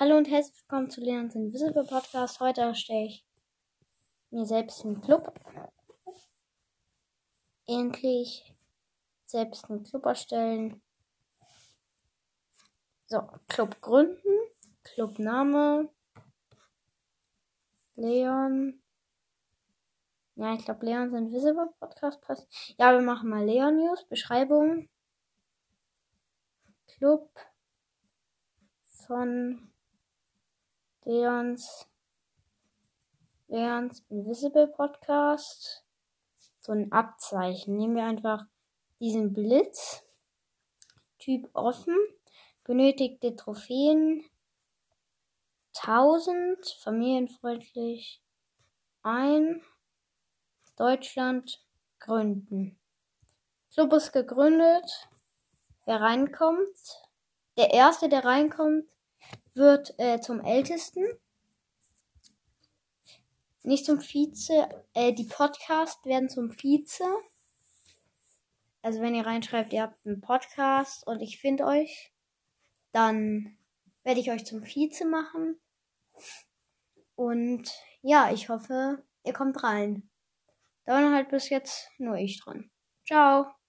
Hallo und herzlich willkommen zu Leons Invisible Podcast. Heute erstelle ich mir selbst einen Club. Endlich selbst einen Club erstellen. So, Club gründen. Clubname. Leon. Ja, ich glaube, Leons Invisible Podcast passt. Ja, wir machen mal Leon News. Beschreibung. Club von Leons, Leons Invisible Podcast. So ein Abzeichen. Nehmen wir einfach diesen Blitz. Typ offen. Benötigte Trophäen 1000. Familienfreundlich. Ein. Deutschland gründen. Club ist gegründet. Wer reinkommt. Der erste, der reinkommt, wird äh, zum Ältesten. Nicht zum Vize. Äh, die Podcasts werden zum Vize. Also wenn ihr reinschreibt, ihr habt einen Podcast und ich finde euch, dann werde ich euch zum Vize machen. Und ja, ich hoffe, ihr kommt rein. Da war halt bis jetzt nur ich dran. Ciao.